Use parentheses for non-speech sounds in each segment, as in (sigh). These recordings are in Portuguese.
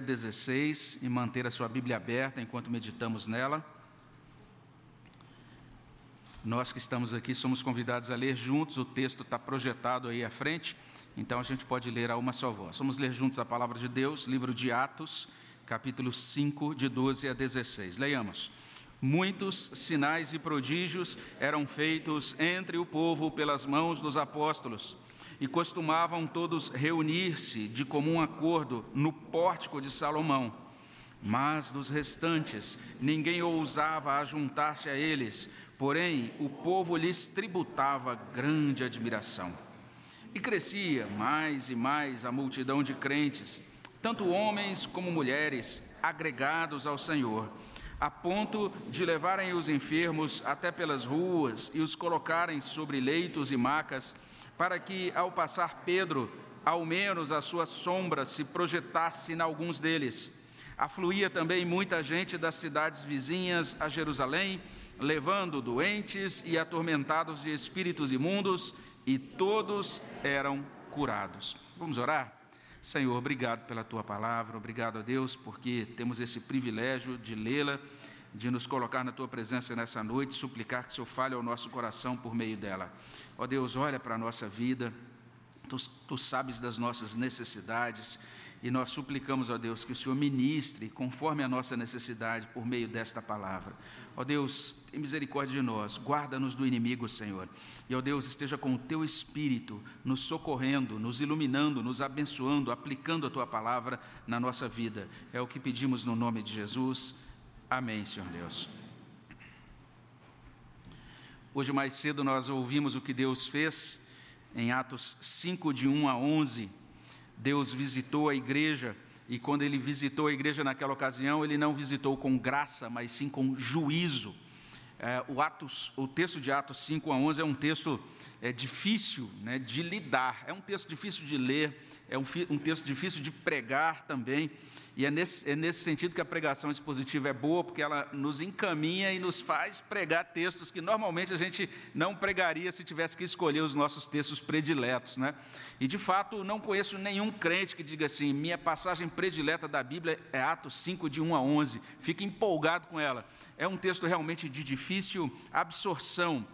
16 e manter a sua Bíblia aberta enquanto meditamos nela. Nós que estamos aqui somos convidados a ler juntos, o texto está projetado aí à frente, então a gente pode ler a uma só voz. Vamos ler juntos a palavra de Deus, livro de Atos, capítulo 5, de 12 a 16. Leiamos. Muitos sinais e prodígios eram feitos entre o povo pelas mãos dos apóstolos e costumavam todos reunir-se de comum acordo no pórtico de Salomão. Mas dos restantes, ninguém ousava ajuntar-se a eles, porém o povo lhes tributava grande admiração. E crescia mais e mais a multidão de crentes, tanto homens como mulheres, agregados ao Senhor, a ponto de levarem os enfermos até pelas ruas e os colocarem sobre leitos e macas para que, ao passar Pedro, ao menos a sua sombra se projetasse em alguns deles. Afluía também muita gente das cidades vizinhas a Jerusalém, levando doentes e atormentados de espíritos imundos, e todos eram curados. Vamos orar? Senhor, obrigado pela tua palavra, obrigado a Deus porque temos esse privilégio de lê-la, de nos colocar na tua presença nessa noite, suplicar que o Senhor fale ao nosso coração por meio dela. Ó Deus, olha para a nossa vida, tu, tu sabes das nossas necessidades e nós suplicamos, ó Deus, que o Senhor ministre conforme a nossa necessidade por meio desta palavra. Ó Deus, tem misericórdia de nós, guarda-nos do inimigo, Senhor. E, ó Deus, esteja com o teu espírito nos socorrendo, nos iluminando, nos abençoando, aplicando a tua palavra na nossa vida. É o que pedimos no nome de Jesus. Amém, Senhor Deus. Hoje, mais cedo, nós ouvimos o que Deus fez em Atos 5, de 1 a 11. Deus visitou a igreja e, quando ele visitou a igreja naquela ocasião, ele não visitou com graça, mas sim com juízo. É, o, Atos, o texto de Atos 5 a 11 é um texto é, difícil né, de lidar, é um texto difícil de ler, é um, um texto difícil de pregar também. E é nesse, é nesse sentido que a pregação expositiva é boa, porque ela nos encaminha e nos faz pregar textos que normalmente a gente não pregaria se tivesse que escolher os nossos textos prediletos. Né? E de fato, não conheço nenhum crente que diga assim: minha passagem predileta da Bíblia é Atos 5, de 1 a 11. Fique empolgado com ela. É um texto realmente de difícil absorção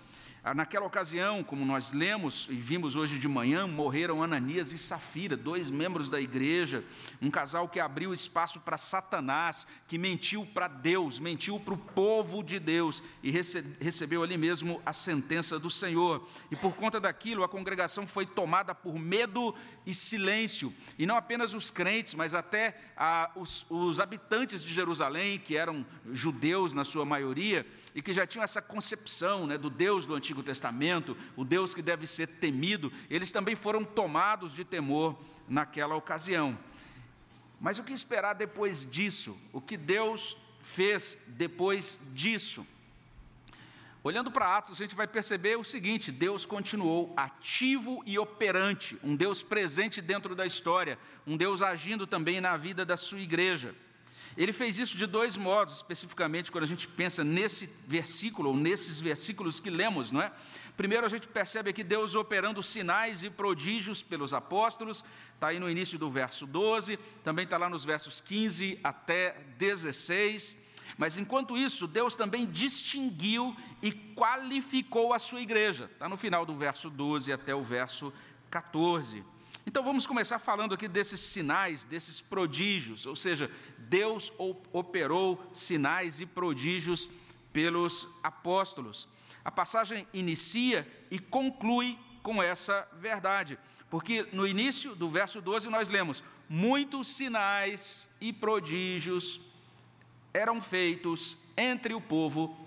naquela ocasião, como nós lemos e vimos hoje de manhã, morreram Ananias e Safira, dois membros da igreja, um casal que abriu espaço para Satanás, que mentiu para Deus, mentiu para o povo de Deus e recebeu ali mesmo a sentença do Senhor. E por conta daquilo, a congregação foi tomada por medo e silêncio, e não apenas os crentes, mas até ah, os, os habitantes de Jerusalém, que eram judeus na sua maioria, e que já tinham essa concepção né, do Deus do Antigo Antigo Testamento, o Deus que deve ser temido, eles também foram tomados de temor naquela ocasião. Mas o que esperar depois disso? O que Deus fez depois disso? Olhando para Atos, a gente vai perceber o seguinte: Deus continuou ativo e operante, um Deus presente dentro da história, um Deus agindo também na vida da sua igreja. Ele fez isso de dois modos, especificamente, quando a gente pensa nesse versículo, ou nesses versículos que lemos, não é? Primeiro, a gente percebe aqui Deus operando sinais e prodígios pelos apóstolos, está aí no início do verso 12, também está lá nos versos 15 até 16. Mas enquanto isso, Deus também distinguiu e qualificou a sua igreja, está no final do verso 12 até o verso 14. Então vamos começar falando aqui desses sinais, desses prodígios, ou seja, Deus operou sinais e prodígios pelos apóstolos. A passagem inicia e conclui com essa verdade, porque no início do verso 12 nós lemos: muitos sinais e prodígios eram feitos entre o povo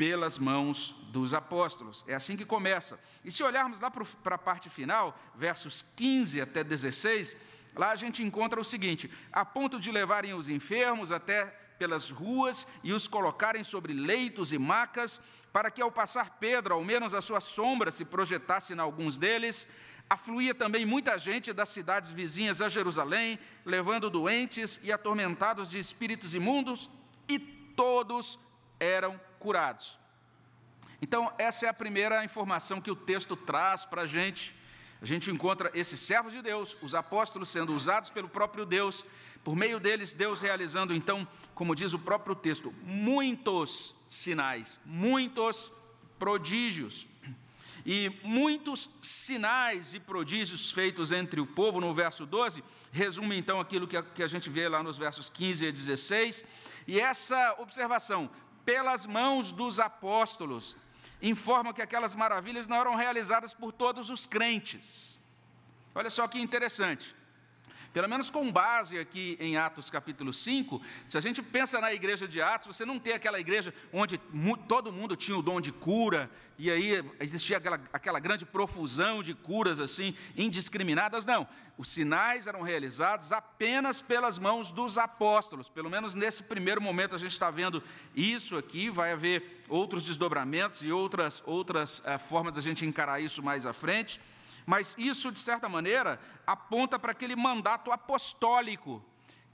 pelas mãos dos apóstolos. É assim que começa. E se olharmos lá para a parte final, versos 15 até 16, lá a gente encontra o seguinte: a ponto de levarem os enfermos até pelas ruas e os colocarem sobre leitos e macas, para que ao passar Pedro, ao menos a sua sombra se projetasse em alguns deles. Afluía também muita gente das cidades vizinhas a Jerusalém, levando doentes e atormentados de espíritos imundos, e todos eram curados. Então, essa é a primeira informação que o texto traz para a gente. A gente encontra esses servos de Deus, os apóstolos sendo usados pelo próprio Deus Por meio deles, Deus realizando, então, como diz o próprio texto, muitos sinais, muitos prodígios. E muitos sinais e prodígios feitos entre o povo, no verso 12, resume então aquilo que a, que a gente vê lá nos versos 15 e 16. E essa observação, pelas mãos dos apóstolos, informa que aquelas maravilhas não eram realizadas por todos os crentes. Olha só que interessante. Pelo menos com base aqui em Atos capítulo 5, se a gente pensa na igreja de Atos, você não tem aquela igreja onde todo mundo tinha o dom de cura, e aí existia aquela, aquela grande profusão de curas assim, indiscriminadas, não. Os sinais eram realizados apenas pelas mãos dos apóstolos, pelo menos nesse primeiro momento a gente está vendo isso aqui, vai haver outros desdobramentos e outras, outras é, formas da gente encarar isso mais à frente. Mas isso, de certa maneira, aponta para aquele mandato apostólico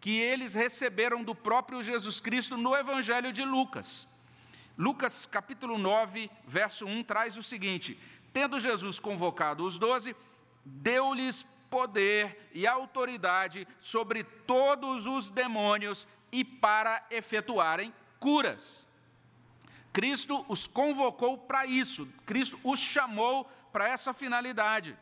que eles receberam do próprio Jesus Cristo no Evangelho de Lucas. Lucas capítulo 9, verso 1 traz o seguinte: Tendo Jesus convocado os doze, deu-lhes poder e autoridade sobre todos os demônios e para efetuarem curas. Cristo os convocou para isso, Cristo os chamou para essa finalidade.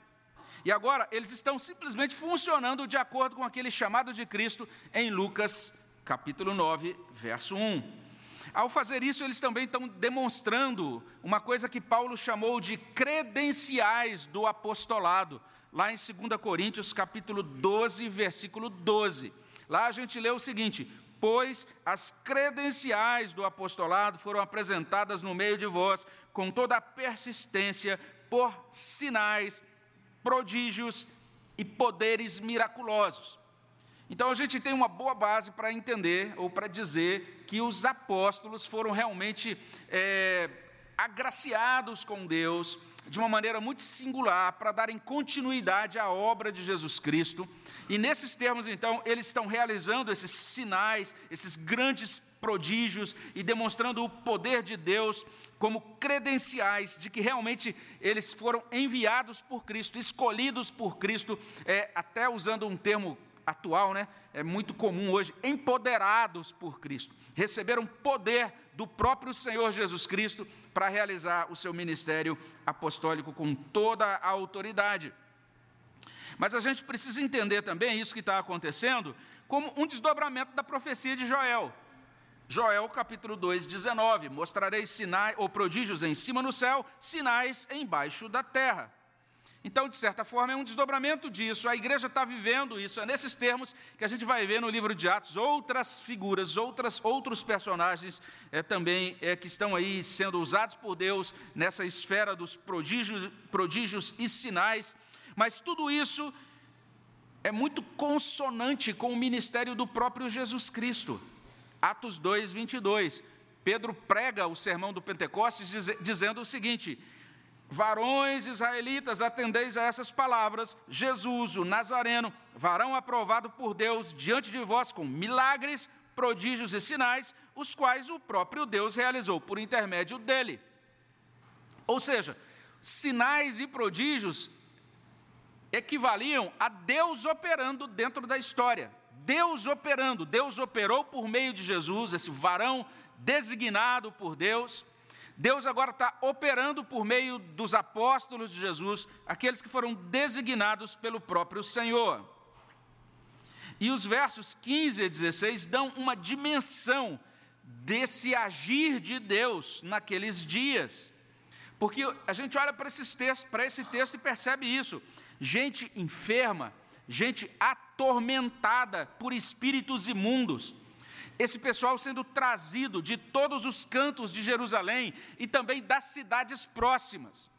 E agora eles estão simplesmente funcionando de acordo com aquele chamado de Cristo em Lucas capítulo 9, verso 1. Ao fazer isso, eles também estão demonstrando uma coisa que Paulo chamou de credenciais do apostolado, lá em 2 Coríntios capítulo 12, versículo 12. Lá a gente lê o seguinte: pois as credenciais do apostolado foram apresentadas no meio de vós com toda a persistência, por sinais, prodígios e poderes miraculosos. Então a gente tem uma boa base para entender ou para dizer que os apóstolos foram realmente é, agraciados com Deus de uma maneira muito singular para darem continuidade à obra de Jesus Cristo. E nesses termos, então, eles estão realizando esses sinais, esses grandes prodígios e demonstrando o poder de Deus como credenciais de que realmente eles foram enviados por Cristo, escolhidos por Cristo, é, até usando um termo atual, né? É muito comum hoje, empoderados por Cristo. Receberam poder do próprio Senhor Jesus Cristo para realizar o seu ministério apostólico com toda a autoridade. Mas a gente precisa entender também isso que está acontecendo como um desdobramento da profecia de Joel. Joel capítulo 2, 19: Mostrarei sinais ou prodígios em cima no céu, sinais embaixo da terra. Então, de certa forma, é um desdobramento disso. A igreja está vivendo isso. É nesses termos que a gente vai ver no livro de Atos outras figuras, outras, outros personagens é, também é, que estão aí sendo usados por Deus nessa esfera dos prodígios, prodígios e sinais. Mas tudo isso é muito consonante com o ministério do próprio Jesus Cristo. Atos 2, 22. Pedro prega o sermão do Pentecostes dizendo o seguinte: Varões israelitas, atendeis a essas palavras: Jesus, o Nazareno, varão aprovado por Deus diante de vós com milagres, prodígios e sinais, os quais o próprio Deus realizou por intermédio dele. Ou seja, sinais e prodígios equivaliam a Deus operando dentro da história. Deus operando, Deus operou por meio de Jesus, esse varão designado por Deus. Deus agora está operando por meio dos apóstolos de Jesus, aqueles que foram designados pelo próprio Senhor. E os versos 15 e 16 dão uma dimensão desse agir de Deus naqueles dias. Porque a gente olha para, esses textos, para esse texto e percebe isso. Gente enferma, gente atormentada por espíritos imundos. Esse pessoal sendo trazido de todos os cantos de Jerusalém e também das cidades próximas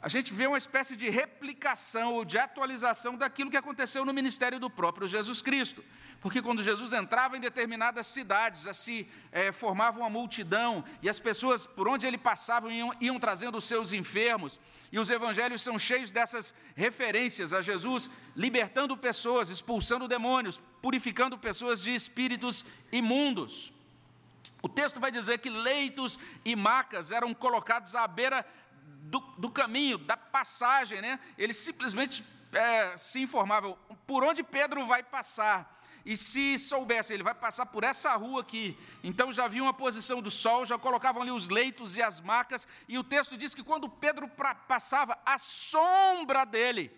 a gente vê uma espécie de replicação ou de atualização daquilo que aconteceu no ministério do próprio Jesus Cristo. Porque quando Jesus entrava em determinadas cidades, já se é, formava uma multidão, e as pessoas, por onde ele passava, iam, iam trazendo os seus enfermos, e os evangelhos são cheios dessas referências a Jesus, libertando pessoas, expulsando demônios, purificando pessoas de espíritos imundos. O texto vai dizer que leitos e macas eram colocados à beira do, do caminho, da passagem, né? Eles simplesmente é, se informavam por onde Pedro vai passar. e se soubesse, ele vai passar por essa rua aqui, então já viam a posição do sol, já colocavam ali os leitos e as macas, e o texto diz que quando Pedro passava, a sombra dele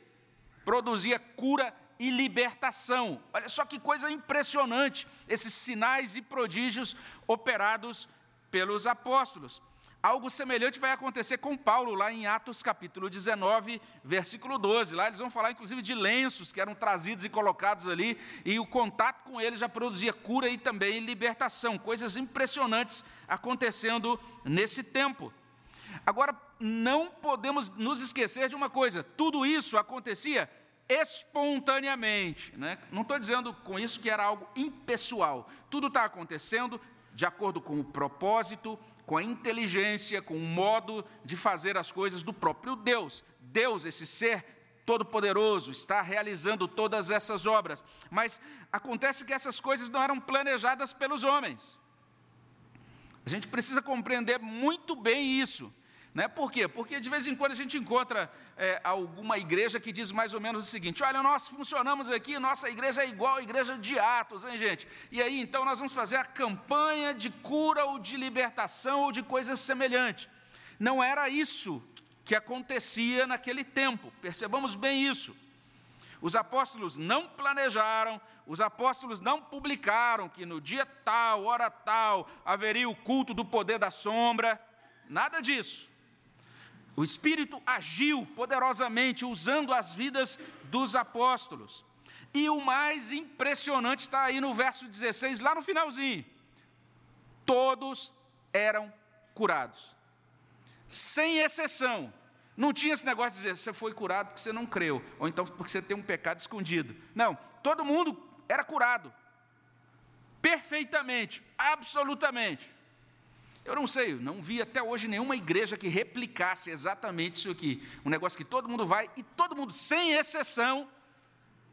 produzia cura e libertação. Olha só que coisa impressionante, esses sinais e prodígios operados pelos apóstolos. Algo semelhante vai acontecer com Paulo, lá em Atos capítulo 19, versículo 12. Lá eles vão falar, inclusive, de lenços que eram trazidos e colocados ali, e o contato com eles já produzia cura e também libertação. Coisas impressionantes acontecendo nesse tempo. Agora, não podemos nos esquecer de uma coisa: tudo isso acontecia espontaneamente. Né? Não estou dizendo com isso que era algo impessoal. Tudo está acontecendo de acordo com o propósito, com a inteligência, com o modo de fazer as coisas do próprio Deus. Deus, esse ser todo-poderoso, está realizando todas essas obras. Mas acontece que essas coisas não eram planejadas pelos homens. A gente precisa compreender muito bem isso. Né? Por quê? Porque de vez em quando a gente encontra é, alguma igreja que diz mais ou menos o seguinte: olha, nós funcionamos aqui, nossa igreja é igual à igreja de Atos, hein, gente? E aí então nós vamos fazer a campanha de cura ou de libertação ou de coisas semelhantes. Não era isso que acontecia naquele tempo, percebamos bem isso. Os apóstolos não planejaram, os apóstolos não publicaram que no dia tal, hora tal, haveria o culto do poder da sombra, nada disso. O Espírito agiu poderosamente usando as vidas dos apóstolos. E o mais impressionante está aí no verso 16, lá no finalzinho. Todos eram curados, sem exceção. Não tinha esse negócio de dizer, você foi curado porque você não creu, ou então porque você tem um pecado escondido. Não, todo mundo era curado, perfeitamente, absolutamente. Eu não sei, não vi até hoje nenhuma igreja que replicasse exatamente isso aqui. Um negócio que todo mundo vai e todo mundo, sem exceção,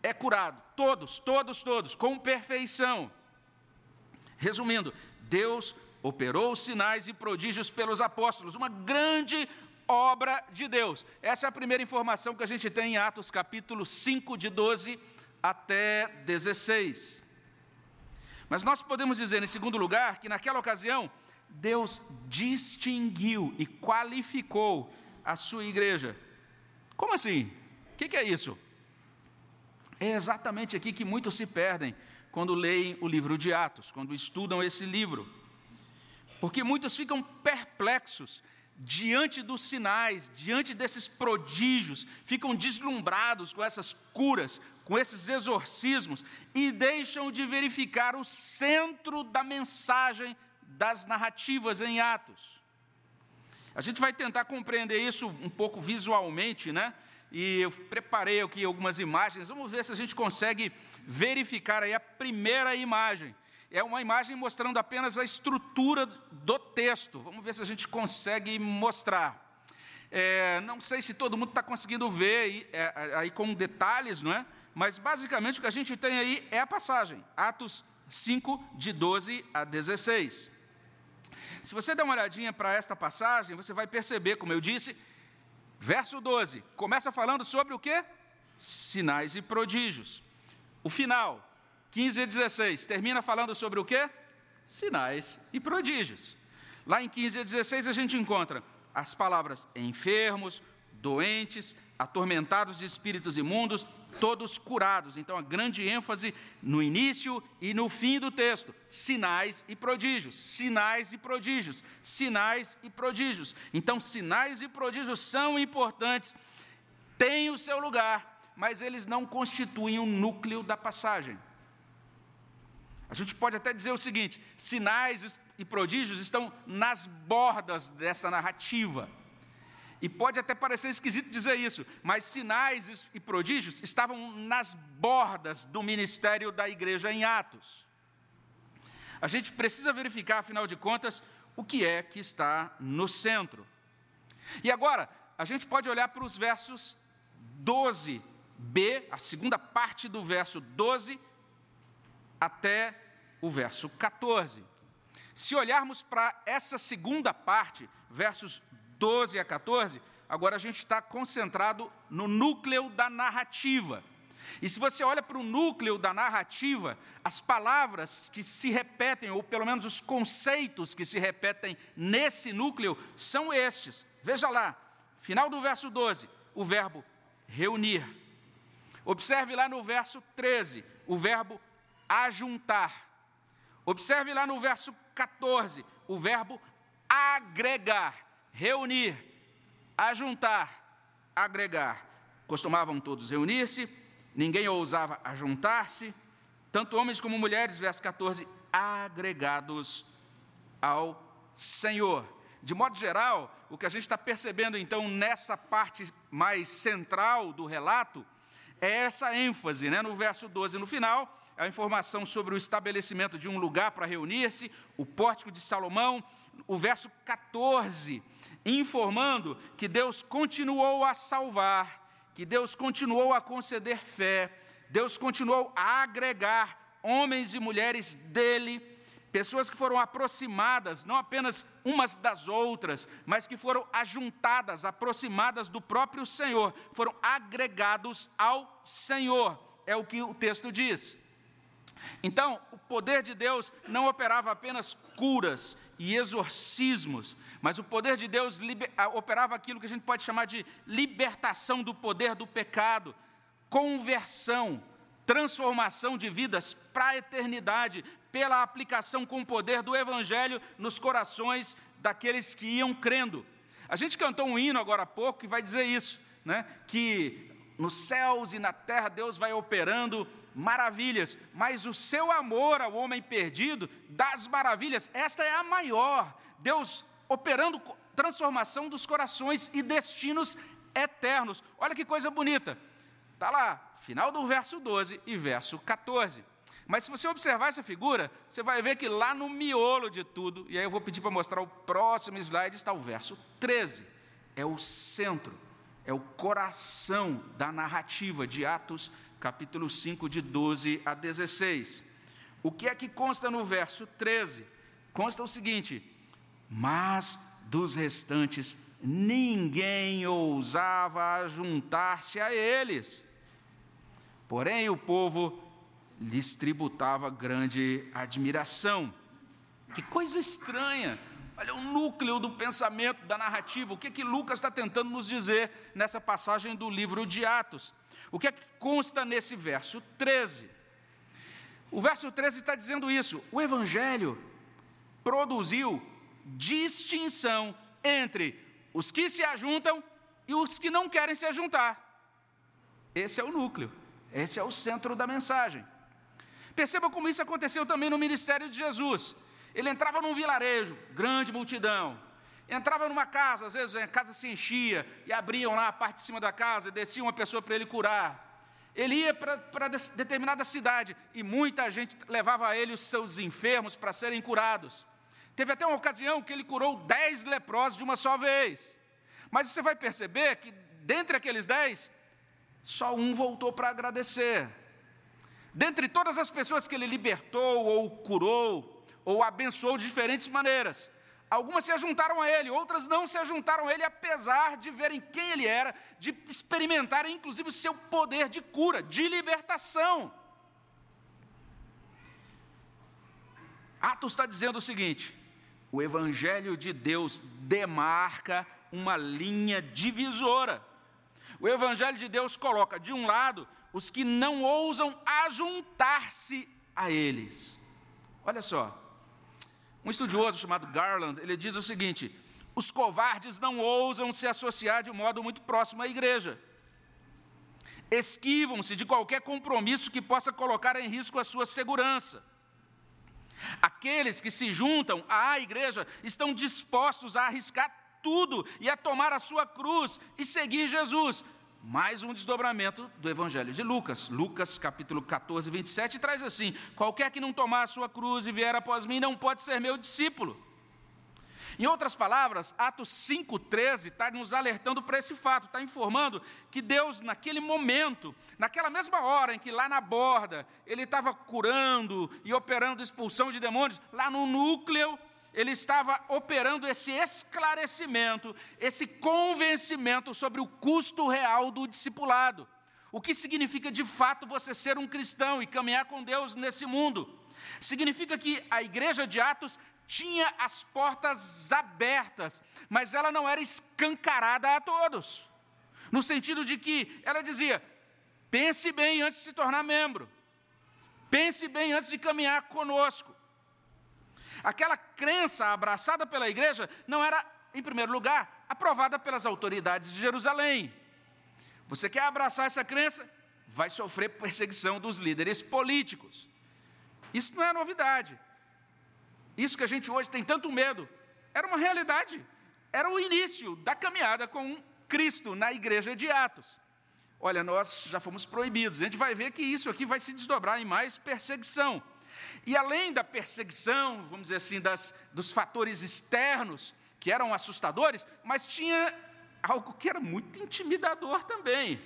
é curado. Todos, todos, todos, com perfeição. Resumindo, Deus operou sinais e prodígios pelos apóstolos, uma grande obra de Deus. Essa é a primeira informação que a gente tem em Atos capítulo 5, de 12 até 16. Mas nós podemos dizer, em segundo lugar, que naquela ocasião, Deus distinguiu e qualificou a sua igreja. Como assim? O que, é isso? É exatamente aqui que muitos se perdem quando leem o livro de Atos, quando estudam esse livro. Porque muitos ficam perplexos diante dos sinais, diante desses prodígios, ficam deslumbrados com essas curas, com esses exorcismos e deixam de verificar o centro da mensagem das narrativas em Atos. A gente vai tentar compreender isso um pouco visualmente, né? E eu preparei aqui algumas imagens. Vamos ver se a gente consegue verificar aí a primeira imagem. É uma imagem mostrando apenas a estrutura do texto. Vamos ver se a gente consegue mostrar. É, não sei se todo mundo está conseguindo ver aí, é, aí com detalhes, não é? Mas basicamente o que a gente tem aí é a passagem, Atos 5, de 12 a 16. Se você der uma olhadinha para esta passagem, você vai perceber, como eu disse, verso 12, começa falando sobre o que? Sinais e prodígios. O final, 15 e 16, termina falando sobre o que? Sinais e prodígios. Lá em 15 e 16 a gente encontra as palavras enfermos, doentes, atormentados de espíritos imundos, todos curados. Então, a grande ênfase no início e no fim do texto: sinais e prodígios, sinais e prodígios, sinais e prodígios. Então, sinais e prodígios são importantes, têm o seu lugar, mas eles não constituem o núcleo da passagem. A gente pode até dizer o seguinte: sinais e prodígios estão nas bordas dessa narrativa. E pode até parecer esquisito dizer isso, mas sinais e prodígios estavam nas bordas do ministério da igreja em Atos. A gente precisa verificar, afinal de contas, o que é que está no centro. E agora, a gente pode olhar para os versos 12b, a segunda parte do verso 12, até o verso 14. Se olharmos para essa segunda parte, versos 12 a 14, agora a gente está concentrado no núcleo da narrativa. E se você olha para o núcleo da narrativa, as palavras que se repetem, ou pelo menos os conceitos que se repetem nesse núcleo, são estes. Veja lá, final do verso 12, o verbo reunir. Observe lá no verso 13, o verbo ajuntar. Observe lá no verso 14, o verbo agregar, reunir, ajuntar, agregar. Costumavam todos reunir-se, ninguém ousava ajuntar-se, tanto homens como mulheres, verso 14, agregados ao Senhor. De modo geral, o que a gente está percebendo então nessa parte mais central do relato é essa ênfase, né? no verso 12 no final, a informação sobre o estabelecimento de um lugar para reunir-se, o pórtico de Salomão, o verso 14, informando que Deus continuou a salvar, que Deus continuou a conceder fé, Deus continuou a agregar homens e mulheres dele, pessoas que foram aproximadas, não apenas umas das outras, mas que foram ajuntadas, aproximadas do próprio Senhor, foram agregados ao Senhor, é o que o texto diz. Então, o poder de Deus não operava apenas curas e exorcismos, mas o poder de Deus operava aquilo que a gente pode chamar de libertação do poder do pecado, conversão, transformação de vidas para a eternidade, pela aplicação com poder do Evangelho nos corações daqueles que iam crendo. A gente cantou um hino agora há pouco que vai dizer isso, né? que nos céus e na terra Deus vai operando maravilhas, mas o seu amor ao homem perdido, das maravilhas, esta é a maior. Deus operando transformação dos corações e destinos eternos. Olha que coisa bonita. Está lá, final do verso 12 e verso 14. Mas se você observar essa figura, você vai ver que lá no miolo de tudo, e aí eu vou pedir para mostrar o próximo slide, está o verso 13. É o centro, é o coração da narrativa de Atos capítulo 5, de 12 a 16. O que é que consta no verso 13? Consta o seguinte: Mas dos restantes ninguém ousava juntar-se a eles. Porém, o povo lhes tributava grande admiração. Que coisa estranha! Olha o núcleo do pensamento, da narrativa. O que, é que Lucas está tentando nos dizer nessa passagem do livro de Atos? O que é que consta nesse verso 13? O verso 13 está dizendo isso: o Evangelho produziu distinção entre os que se ajuntam e os que não querem se ajuntar. Esse é o núcleo, esse é o centro da mensagem. Perceba como isso aconteceu também no ministério de Jesus. Ele entrava num vilarejo, grande multidão, Entrava numa casa, às vezes a casa se enchia e abriam lá a parte de cima da casa, e descia uma pessoa para ele curar. Ele ia para determinada cidade e muita gente levava a ele os seus enfermos para serem curados. Teve até uma ocasião que ele curou dez leprosos de uma só vez. Mas você vai perceber que dentre aqueles dez, só um voltou para agradecer. Dentre todas as pessoas que ele libertou, ou curou, ou abençoou de diferentes maneiras, Algumas se juntaram a ele, outras não se juntaram a ele, apesar de verem quem ele era, de experimentarem inclusive o seu poder de cura, de libertação. Atos está dizendo o seguinte: o Evangelho de Deus demarca uma linha divisora. O Evangelho de Deus coloca, de um lado, os que não ousam ajuntar-se a eles. Olha só, um estudioso chamado Garland, ele diz o seguinte: os covardes não ousam se associar de modo muito próximo à igreja. Esquivam-se de qualquer compromisso que possa colocar em risco a sua segurança. Aqueles que se juntam à igreja estão dispostos a arriscar tudo e a tomar a sua cruz e seguir Jesus, mais um desdobramento do Evangelho de Lucas. Lucas, capítulo 14, 27, traz assim: Qualquer que não tomar a sua cruz e vier após mim não pode ser meu discípulo. Em outras palavras, Atos 5,13 está nos alertando para esse fato, está informando que Deus, naquele momento, naquela mesma hora em que lá na borda ele estava curando e operando expulsão de demônios, lá no núcleo ele estava operando esse esclarecimento, esse convencimento sobre o custo real do discipulado. O que significa de fato você ser um cristão e caminhar com Deus nesse mundo? Significa que a igreja de Atos tinha as portas abertas, mas ela não era escancarada a todos. No sentido de que ela dizia: pense bem antes de se tornar membro, pense bem antes de caminhar conosco. Aquela crença abraçada pela igreja não era, em primeiro lugar, aprovada pelas autoridades de Jerusalém. Você quer abraçar essa crença? Vai sofrer perseguição dos líderes políticos. Isso não é novidade. Isso que a gente hoje tem tanto medo, era uma realidade. Era o início da caminhada com Cristo na igreja de Atos. Olha, nós já fomos proibidos. A gente vai ver que isso aqui vai se desdobrar em mais perseguição. E além da perseguição, vamos dizer assim, das, dos fatores externos, que eram assustadores, mas tinha algo que era muito intimidador também.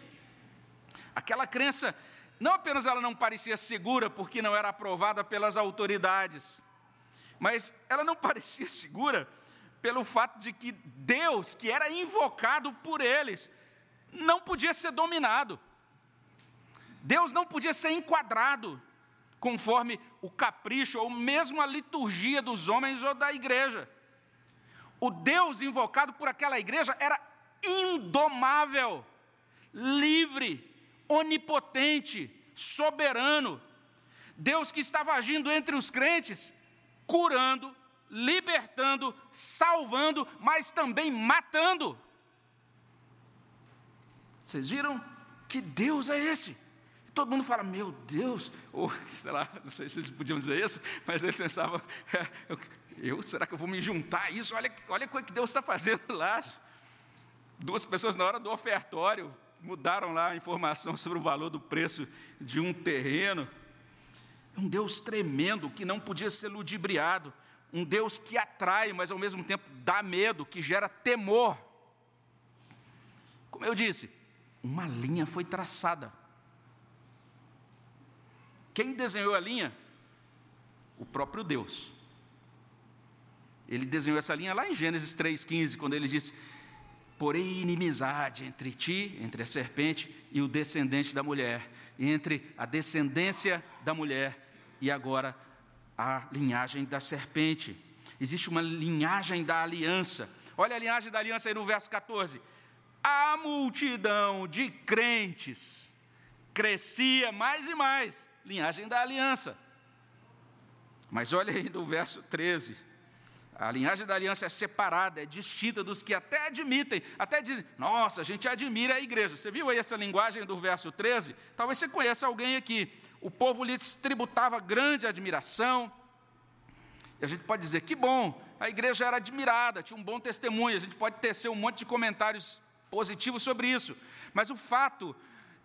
Aquela crença, não apenas ela não parecia segura porque não era aprovada pelas autoridades, mas ela não parecia (laughs) segura pelo fato de que Deus, que era invocado por eles, não podia ser dominado. Deus não podia ser enquadrado conforme o capricho ou mesmo a liturgia dos homens ou da igreja. O Deus invocado por aquela igreja era indomável, livre, onipotente, soberano. Deus que estava agindo entre os crentes, curando, libertando, salvando, mas também matando. Vocês viram que Deus é esse? Todo mundo fala, meu Deus, ou (laughs) sei lá, não sei se eles podiam dizer isso, mas eles pensavam, é, eu, será que eu vou me juntar a isso? Olha, olha o que Deus está fazendo lá. Duas pessoas na hora do ofertório mudaram lá a informação sobre o valor do preço de um terreno. Um Deus tremendo que não podia ser ludibriado, um Deus que atrai, mas ao mesmo tempo dá medo, que gera temor. Como eu disse, uma linha foi traçada. Quem desenhou a linha? O próprio Deus. Ele desenhou essa linha lá em Gênesis 3,15, quando ele disse: Porém, inimizade entre ti, entre a serpente e o descendente da mulher, entre a descendência da mulher e agora a linhagem da serpente. Existe uma linhagem da aliança. Olha a linhagem da aliança aí no verso 14. A multidão de crentes crescia mais e mais linhagem da aliança. Mas olha aí no verso 13. A linhagem da aliança é separada, é distinta dos que até admitem, até dizem, nossa, a gente admira a igreja. Você viu aí essa linguagem do verso 13? Talvez você conheça alguém aqui. O povo lhes tributava grande admiração. E a gente pode dizer, que bom, a igreja era admirada, tinha um bom testemunho, a gente pode tecer um monte de comentários positivos sobre isso. Mas o fato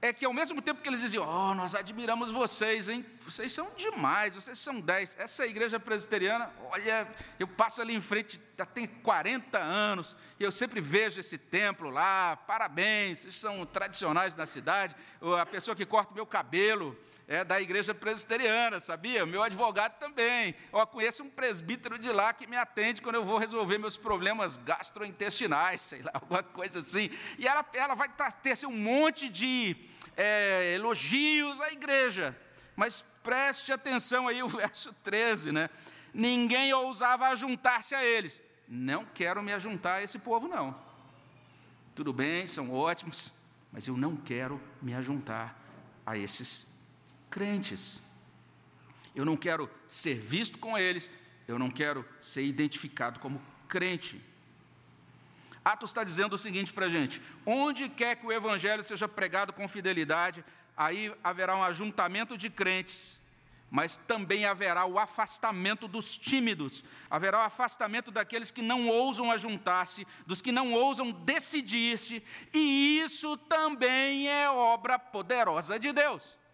é que ao mesmo tempo que eles diziam, oh, nós admiramos vocês, hein? Vocês são demais, vocês são dez. Essa igreja presbiteriana, olha, eu passo ali em frente, já tem 40 anos, e eu sempre vejo esse templo lá, parabéns, vocês são tradicionais na cidade. A pessoa que corta meu cabelo, é da igreja presbiteriana, sabia? Meu advogado também. Eu conheço um presbítero de lá que me atende quando eu vou resolver meus problemas gastrointestinais, sei lá, (laughs) alguma coisa assim. E ela, ela vai ter assim, um monte de é, elogios à igreja. Mas preste atenção aí o (laughs) verso 13, né? Ninguém ousava juntar-se a eles. Não quero me ajuntar a esse povo, não. Tudo bem, são ótimos, mas eu não quero me ajuntar a esses crentes. Eu não quero ser visto com eles, eu não quero ser identificado como crente. Atos está dizendo o seguinte para a gente: onde quer que o evangelho seja pregado com fidelidade, aí haverá um ajuntamento de crentes, mas também haverá o afastamento dos tímidos, haverá o afastamento daqueles que não ousam ajuntar-se, dos que não ousam decidir-se, e isso também é obra poderosa de Deus.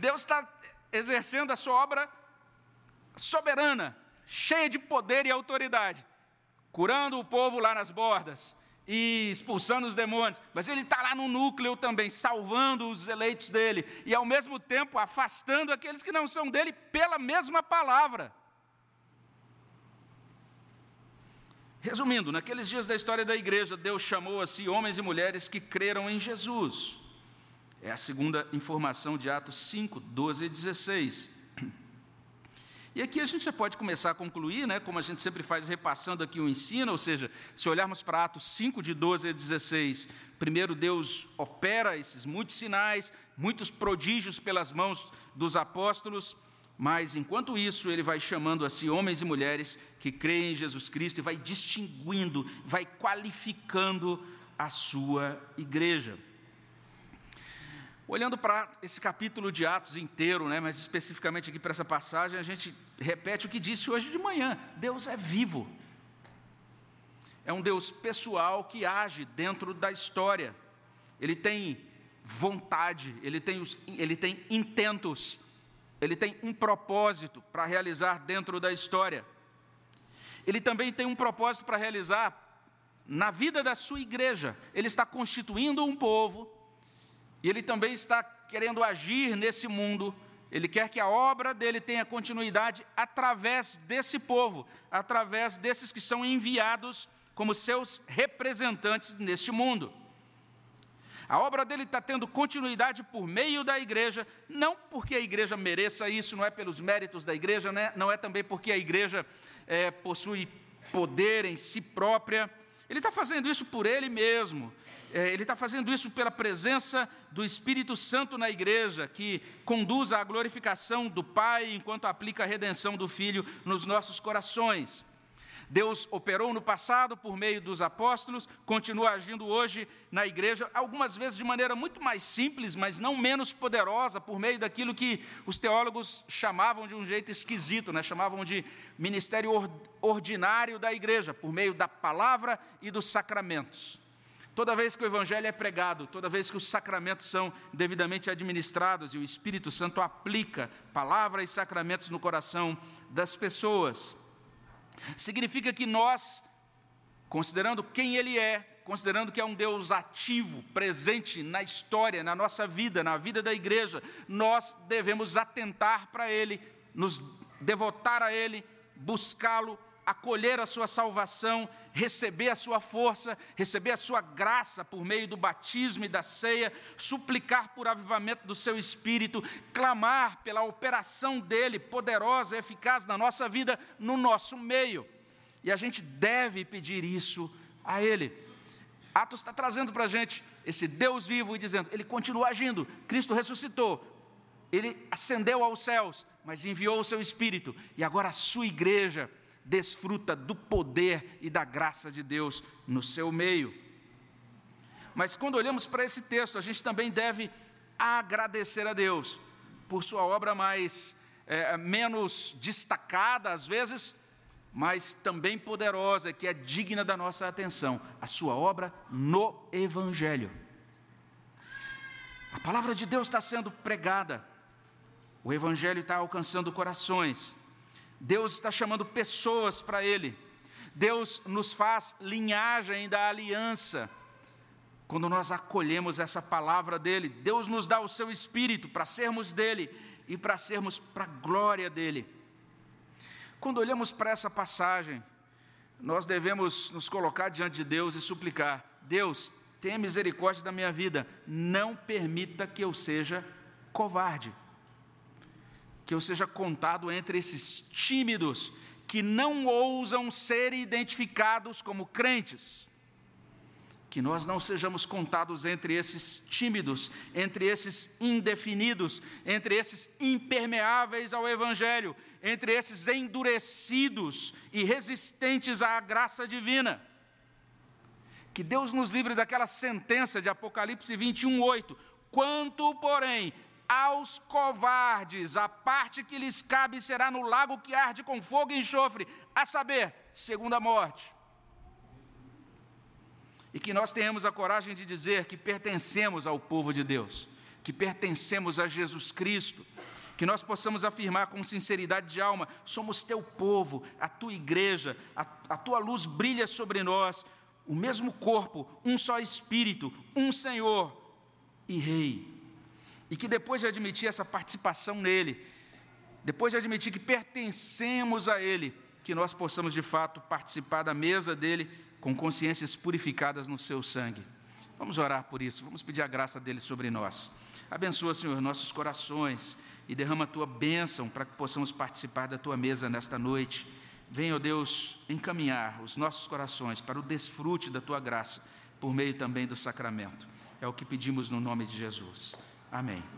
Deus está exercendo a sua obra soberana, cheia de poder e autoridade, curando o povo lá nas bordas e expulsando os demônios, mas Ele está lá no núcleo também, salvando os eleitos dele e ao mesmo tempo afastando aqueles que não são dele pela mesma palavra. Resumindo, naqueles dias da história da igreja, Deus chamou a si homens e mulheres que creram em Jesus. É a segunda informação de Atos 5, 12 e 16. E aqui a gente já pode começar a concluir, né, como a gente sempre faz repassando aqui o ensino, ou seja, se olharmos para Atos 5, de 12 a 16, primeiro Deus opera esses muitos sinais, muitos prodígios pelas mãos dos apóstolos, mas enquanto isso ele vai chamando a si homens e mulheres que creem em Jesus Cristo e vai distinguindo, vai qualificando a sua igreja. Olhando para esse capítulo de Atos inteiro, né, mas especificamente aqui para essa passagem, a gente repete o que disse hoje de manhã: Deus é vivo. É um Deus pessoal que age dentro da história. Ele tem vontade, ele tem, os, ele tem intentos, ele tem um propósito para realizar dentro da história. Ele também tem um propósito para realizar na vida da sua igreja. Ele está constituindo um povo e ele também está querendo agir nesse mundo. Ele quer que a obra dele tenha continuidade através desse povo, através desses que são enviados como seus representantes neste mundo. A obra dele está tendo continuidade por meio da igreja, não porque a igreja mereça isso, não é pelos méritos da igreja, né? não é também porque a igreja é, possui poder em si própria. Ele está fazendo isso por ele mesmo, ele está fazendo isso pela presença do Espírito Santo na igreja, que conduz à glorificação do Pai enquanto aplica a redenção do Filho nos nossos corações. Deus operou no passado por meio dos apóstolos, continua agindo hoje na igreja, algumas vezes de maneira muito mais simples, mas não menos poderosa, por meio daquilo que os teólogos chamavam de um jeito esquisito, né? chamavam de ministério ordinário da igreja, por meio da palavra e dos sacramentos. Toda vez que o Evangelho é pregado, toda vez que os sacramentos são devidamente administrados e o Espírito Santo aplica palavra e sacramentos no coração das pessoas, significa que nós, considerando quem Ele é, considerando que é um Deus ativo, presente na história, na nossa vida, na vida da igreja, nós devemos atentar para Ele, nos devotar a Ele, buscá-lo acolher a sua salvação, receber a sua força, receber a sua graça por meio do batismo e da ceia, suplicar por avivamento do seu espírito, clamar pela operação dele poderosa e eficaz na nossa vida, no nosso meio. E a gente deve pedir isso a ele. Atos está trazendo para a gente esse Deus vivo e dizendo: Ele continua agindo, Cristo ressuscitou, Ele ascendeu aos céus, mas enviou o seu Espírito, e agora a sua igreja desfruta do poder e da graça de Deus no seu meio. Mas quando olhamos para esse texto, a gente também deve agradecer a Deus por sua obra mais é, menos destacada às vezes, mas também poderosa, que é digna da nossa atenção, a sua obra no Evangelho. A palavra de Deus está sendo pregada, o Evangelho está alcançando corações, Deus está chamando pessoas para Ele. Deus nos faz linhagem da aliança. Quando nós acolhemos essa palavra dele, Deus nos dá o seu espírito para sermos dele e para sermos para a glória dele. Quando olhamos para essa passagem, nós devemos nos colocar diante de Deus e suplicar: Deus, tenha misericórdia da minha vida, não permita que eu seja covarde que eu seja contado entre esses tímidos que não ousam ser identificados como crentes. Que nós não sejamos contados entre esses tímidos, entre esses indefinidos, entre esses impermeáveis ao Evangelho, entre esses endurecidos e resistentes à graça divina. Que Deus nos livre daquela sentença de Apocalipse 21, 8. Quanto, porém, aos covardes, a parte que lhes cabe será no lago que arde com fogo e enxofre, a saber, segunda morte. E que nós tenhamos a coragem de dizer que pertencemos ao povo de Deus, que pertencemos a Jesus Cristo, que nós possamos afirmar com sinceridade de alma: somos teu povo, a tua igreja, a, a tua luz brilha sobre nós, o mesmo corpo, um só Espírito, um Senhor e Rei e que depois de admitir essa participação nele, depois de admitir que pertencemos a ele, que nós possamos de fato participar da mesa dele com consciências purificadas no seu sangue. Vamos orar por isso, vamos pedir a graça dele sobre nós. Abençoa, Senhor, nossos corações e derrama a tua bênção para que possamos participar da tua mesa nesta noite. Venha, ó Deus, encaminhar os nossos corações para o desfrute da tua graça, por meio também do sacramento. É o que pedimos no nome de Jesus. Amém.